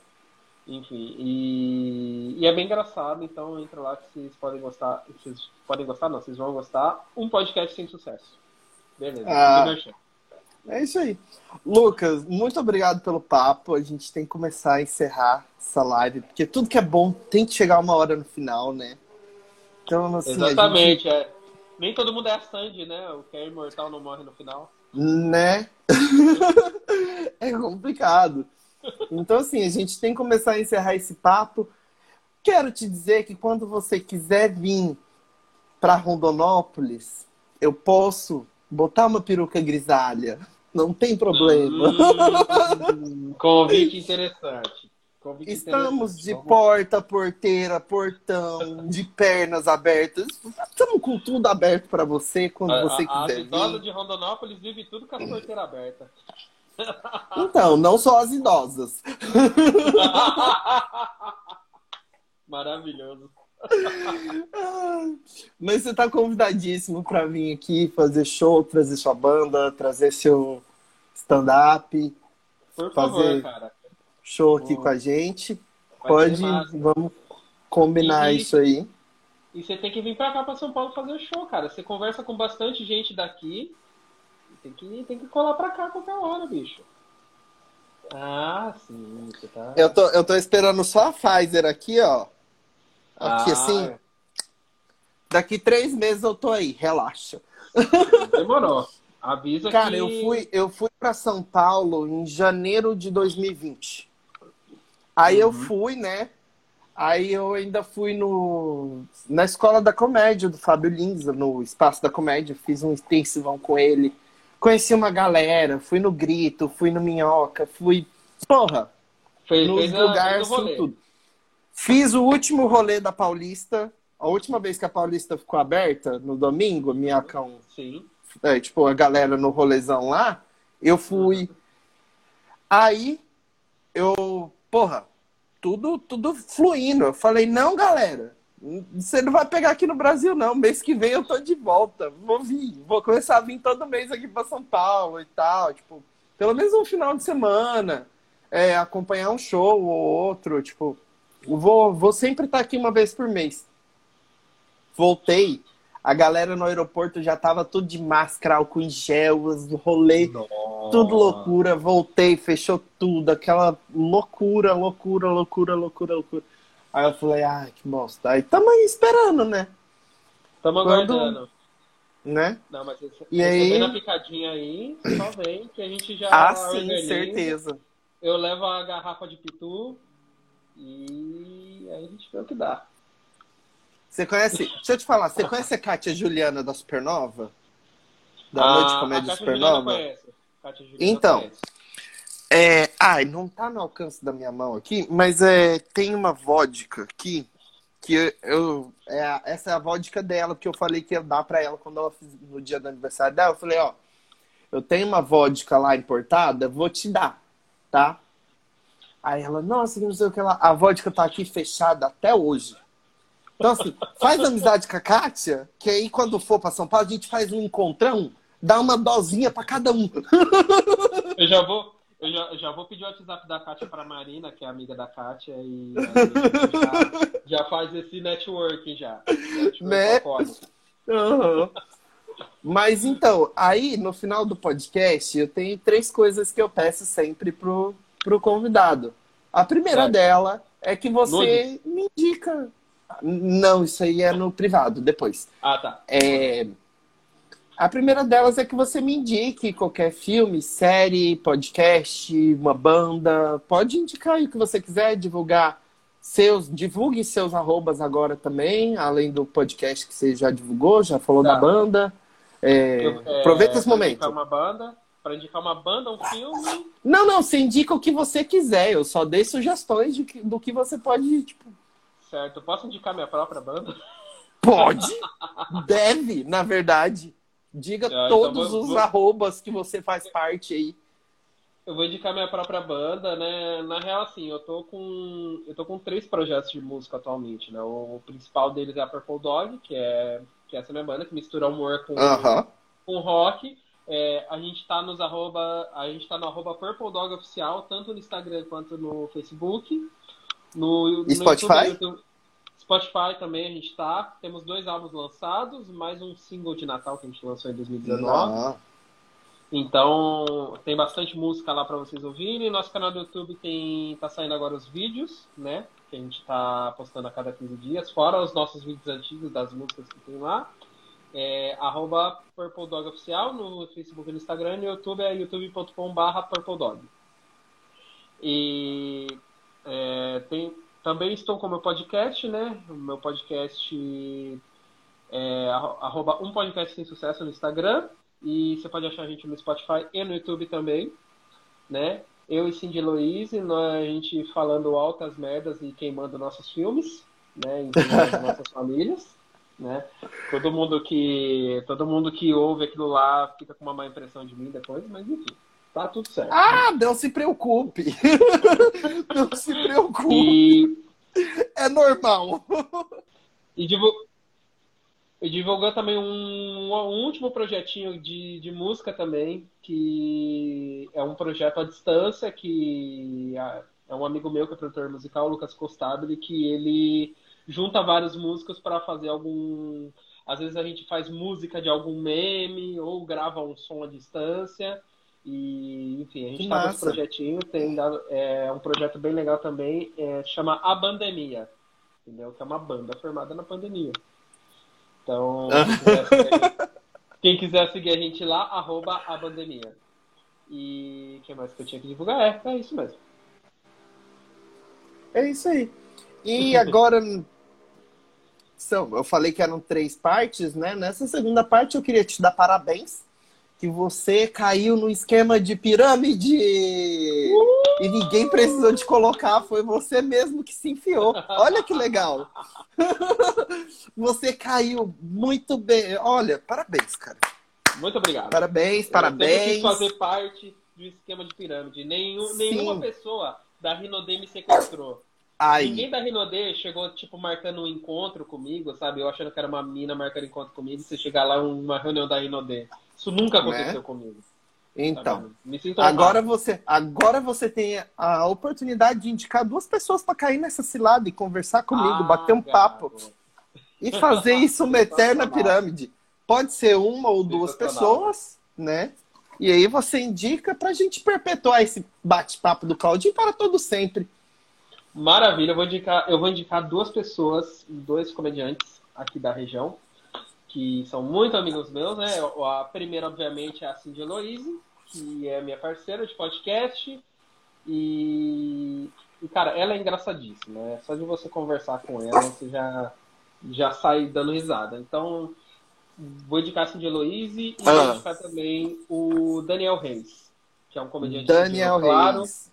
Enfim, e, e é bem engraçado, então entra lá que vocês podem gostar. Vocês podem gostar, não, vocês vão gostar. Um podcast sem sucesso. Beleza. Ah. É isso aí. Lucas, muito obrigado pelo papo. A gente tem que começar a encerrar essa live, porque tudo que é bom tem que chegar uma hora no final, né? Então, assim, a gente- Exatamente, é. Nem todo mundo é a Sandy, né? O que é imortal não morre no final. né? é complicado. Então, assim, a gente tem que começar a encerrar esse papo. Quero te dizer que quando você quiser vir para Rondonópolis, eu posso botar uma peruca grisalha. Não tem problema. Hum, convite interessante. Convite Estamos de interessante. Vamos- porta, porteira, portão, de pernas abertas. Estamos com tudo aberto para você quando A, você a, quiser idosas vir. de Rondonópolis vivem tudo com as porteiras abertas. Então, não só as idosas. Maravilhoso. Mas você tá convidadíssimo para vir aqui fazer show, trazer sua banda, trazer seu stand-up, Por Fazer- favor, show aqui com a gente. Vai Pode, vamos combinar E- isso aí. E você tem que vir pra cá, pra São Paulo, fazer show, cara. Você conversa com bastante gente daqui. Tem que, tem que colar pra cá a qualquer hora, bicho. Ah, sim. Você tá... Eu tô, eu tô esperando só a Pfizer aqui, ó. Aqui, Ah, assim, daqui três meses eu tô aí, relaxa. Demorou. Avisa Cara, que... eu fui, eu fui para São Paulo em janeiro de 2020. Aí eu Uhum. fui, né? Aí eu ainda fui no na escola da comédia do Fábio Linza, no espaço da comédia, fiz um intensivão com ele. Conheci uma galera, fui no Grito, fui no Minhoca, fui, porra, fez, nos fez lugares assim, tudo. Fiz o último rolê da Paulista, a última vez que a Paulista ficou aberta, no domingo, Minhocão Sim. é, tipo, a galera no rolezão lá, eu fui. Aí, eu, porra, tudo, tudo fluindo. Eu falei, não, galera, você não vai pegar aqui no Brasil, não. Mês que vem eu tô de volta. Vou vir, vou começar a vir todo mês aqui pra São Paulo e tal. Tipo, pelo menos um final de semana. é, acompanhar um show ou outro, tipo, vou, vou sempre estar aqui uma vez por mês. Voltei, a galera no aeroporto já tava tudo de máscara, álcool em gel, rolê, tudo loucura. Voltei, fechou tudo, aquela loucura, loucura, loucura, loucura, loucura. Aí eu falei, ai, que bosta. Aí tamo aí esperando, né? Tamo Quando- aguardando. Né? Não, mas esse, E aí? na picadinha aí, só vem que a gente já Ah, sim, organiza. certeza. Eu levo a garrafa de pitu e aí a gente vê o que dá. Você conhece, deixa eu te falar, você conhece a Kátia Juliana da Supernova? Da Ah, Noite Comédia Supernova? Então, conhece. É, ai, não tá no alcance da minha mão aqui, mas é, tem uma vodka aqui que eu, eu- é, essa é a vodka dela que eu falei que ia dar pra ela quando ela fiz, no dia do aniversário dela. Eu falei, ó, eu tenho uma vodka lá importada, vou te dar, tá? Aí ela, nossa, que não sei o que lá. A vodka tá aqui fechada até hoje. Então, assim, faz amizade com a Kátia, que aí quando for pra São Paulo, a gente faz um encontrão, Dá uma dosinha para cada um. Eu já vou, eu já, já vou pedir o WhatsApp da Kátia para Marina, que é amiga da Kátia, e já, já, faz esse networking já. Network né? Uhum. Mas então, aí no final do podcast, eu tenho três coisas que eu peço sempre pro, pro convidado. A primeira certo. dela é que você Nudes. me indica. Não, isso aí é no privado, depois. Ah, tá. É a primeira delas é que você me indique qualquer filme, série, podcast, uma banda. Pode indicar aí o que você quiser, divulgar seus. Divulgue seus arrobas agora também, além do podcast que você já divulgou, já falou tá. da banda. É, Eu, é, aproveita esse momento. Uma banda, para indicar uma banda, um filme. Não, não, você indica o que você quiser. Eu só dei sugestões de do que você pode, tipo. Certo, posso indicar minha própria banda? Pode! Deve, na verdade. Diga ah, então todos então vou, os vou... arrobas que você faz parte aí. Eu vou indicar minha própria banda, né? Na real, assim, eu tô com. Eu tô com três projetos de música atualmente, né? O principal deles é a Purple Dog, que é, que é essa minha banda, que mistura humor com, uh -huh. com rock. É, a gente tá nos arroba. A gente tá no arroba Purple Dog Oficial, tanto no Instagram quanto no Facebook. No, no Spotify? YouTube, Spotify também a gente tá. Temos dois álbuns lançados, mais um single de Natal que a gente lançou em 2019. Ah. Então, tem bastante música lá para vocês ouvirem. Nosso canal do YouTube tem tá saindo agora os vídeos, né? Que a gente tá postando a cada 15 dias, fora os nossos vídeos antigos das músicas que tem lá. É, arroba Purple Dog Oficial no Facebook e no Instagram. No YouTube é youtube.com.br Purple Dog. E é, tem, também estou com o meu podcast, né? O meu podcast é arroba um podcast sem sucesso no Instagram. E você pode achar a gente no Spotify e no YouTube também, né? Eu e Cindy Louise, a gente falando altas merdas e queimando nossos filmes, né? Em das nossas famílias, né? Todo mundo que todo mundo que ouve aquilo lá fica com uma má impressão de mim depois, mas enfim. Tá tudo certo. Ah, não se preocupe. não se preocupe. E... É normal. E, divul... e divulgou também um, um, último projetinho de, de música também, que é um projeto à distância, que é um amigo meu que é produtor musical, Lucas Costabile, que ele junta vários músicos para fazer algum. Às vezes a gente faz música de algum meme ou grava um som à distância. E, enfim, a gente está com esse projetinho, tem é um projeto bem legal também, é, chama A Bandemia, entendeu? Que é uma banda formada na pandemia. Então, quem quiser, seguir, a gente lá, arroba a. E o que mais que eu tinha que divulgar? É, é isso mesmo. É isso aí. E agora, são, eu falei que eram três partes, né? Nessa segunda parte eu queria te dar parabéns que você caiu no esquema de pirâmide uh! e ninguém precisou te colocar, foi você mesmo que se enfiou. Olha que legal. você caiu muito bem. Olha, parabéns, cara. Muito obrigado. Parabéns, eu parabéns. quis fazer parte do esquema de pirâmide. Nenhum, nenhuma pessoa da Rinodê me sequestrou. Ai. Ninguém da Rinodê chegou, tipo, marcando um encontro comigo, sabe? Eu achando que era uma mina marcando encontro comigo, você chegar lá numa reunião da Rinodê. Isso nunca né? aconteceu comigo. Então, agora você, agora você tem a oportunidade de indicar duas pessoas para cair nessa cilada e conversar comigo, ah, bater um papo e fazer isso uma eterna pirâmide. Pode ser uma ou duas pessoas, né? E aí você indica para a gente perpetuar esse bate-papo do Claudinho para todo sempre. Maravilha, eu vou indicar, eu vou indicar duas pessoas, dois comediantes aqui da região que são muito amigos meus, né? A primeira, obviamente, é a Cindy Eloise, que é minha parceira de podcast. E, e, cara, ela é engraçadíssima. Né? Só de você conversar com ela, você já, já sai dando risada. Então, vou indicar a Cindy Eloise e ah. vou indicar também o Daniel Reis, que é um comediante Daniel claro. Reis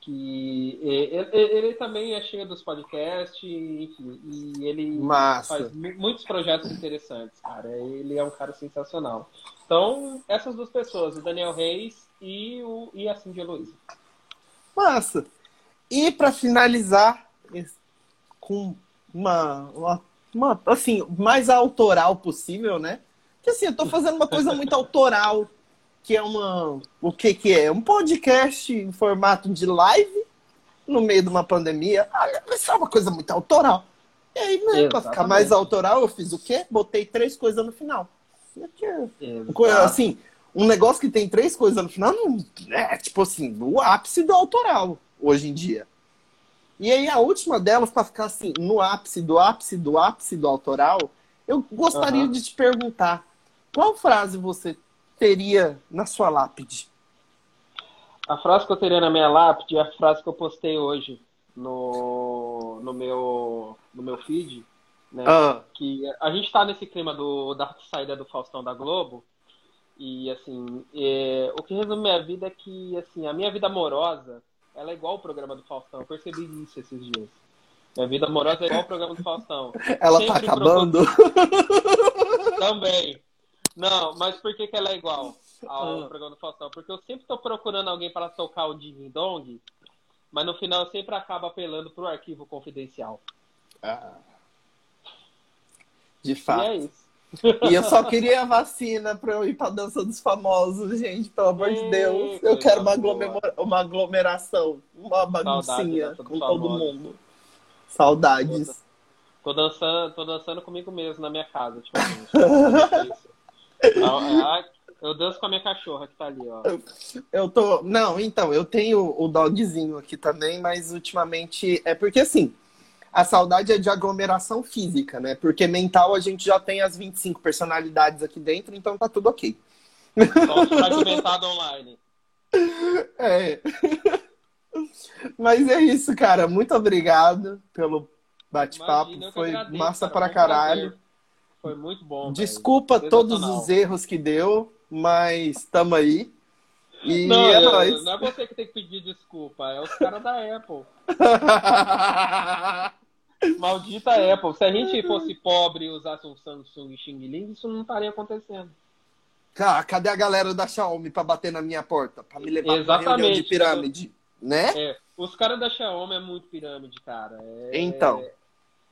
que ele, ele, também é cheio dos podcasts, enfim, e ele Massa. faz muitos projetos interessantes, cara. Ele é um cara sensacional. Então, essas duas pessoas, o Daniel Reis e, o, e a Cindy Luiz. Massa! E para finalizar, com uma, uma, uma, assim, mais autoral possível, né? Que assim, eu tô fazendo uma coisa muito autoral, que é uma. O que que é? Um podcast em formato de live no meio de uma pandemia. Ah, isso é uma coisa muito autoral. E aí, né, pra ficar mais autoral, eu fiz o quê? Botei três coisas no final. Assim, um negócio que tem três coisas no final não é tipo assim, o ápice do autoral hoje em dia. E aí a última delas, para ficar assim, no ápice do ápice do ápice do autoral, eu gostaria uhum. de te perguntar: qual frase você teria na sua lápide? A frase que eu teria na minha lápide é a frase que eu postei hoje no, no, meu, no meu feed. Né? Ah. Que a gente está nesse clima do, da saída do Faustão da Globo. E assim, é, o que resume minha vida é que assim, a minha vida amorosa ela é igual o programa do Faustão. Eu percebi isso esses dias. Minha vida amorosa é igual o programa do Faustão. Ela tá Sempre tá acabando? Procuro... Também. Não, mas por que, que ela é igual ao ah. programa do Faustão? Porque eu sempre tô procurando alguém para tocar o Ding Dong, mas no final eu sempre acabo apelando pro arquivo confidencial. Ah. De fato. E é isso. E eu só queria a vacina pra eu ir pra dança dos famosos, gente, pelo amor de Deus. Eu quero uma, uma aglomeração, uma baguncinha com todo mundo. Saudades. Tô, dançando, tô dançando comigo mesmo na minha casa, tipo Eu danço com a minha cachorra que tá ali, ó. Eu tô. Não, então, eu tenho o dogzinho aqui também, mas ultimamente. É porque assim, a saudade é de aglomeração física, né? Porque mental a gente já tem as 25 personalidades aqui dentro, então tá tudo ok. Só fragmentado online. É. Mas é isso, cara. Muito obrigado pelo bate-papo. Foi agradeço, massa cara, pra caralho. Foi muito bom. Desculpa todos os erros que deu, mas tamo aí. E não, é, nóis. não é você que tem que pedir desculpa, é os caras da Apple. Maldita Apple. Se a gente fosse pobre e usasse um Samsung Xing Ling, isso não estaria acontecendo. Cara, cadê a galera da Xiaomi para bater na minha porta? Para me levar Exatamente. pra reunião de pirâmide? Né? É. Os caras da Xiaomi é muito pirâmide, cara. É, então. É,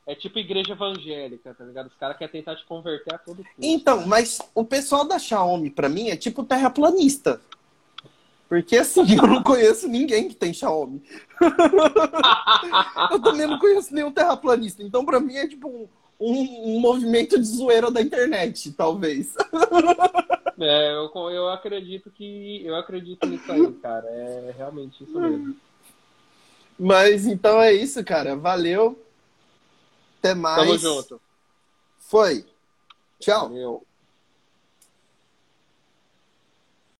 é tipo igreja evangélica, tá ligado? Os caras querem tentar te converter a todo custo. Então, mas o pessoal da Xiaomi, para mim, é tipo terraplanista. Porque assim, eu não conheço ninguém que tem Xiaomi. eu também não conheço nenhum terraplanista. Então, pra mim, é tipo um, um, um movimento de zoeira da internet, talvez. É, eu, eu acredito que. Eu acredito nisso aí, cara. É realmente isso mesmo. Mas então é isso, cara. Valeu. Até mais. Tamo junto. Foi. Tchau. Valeu.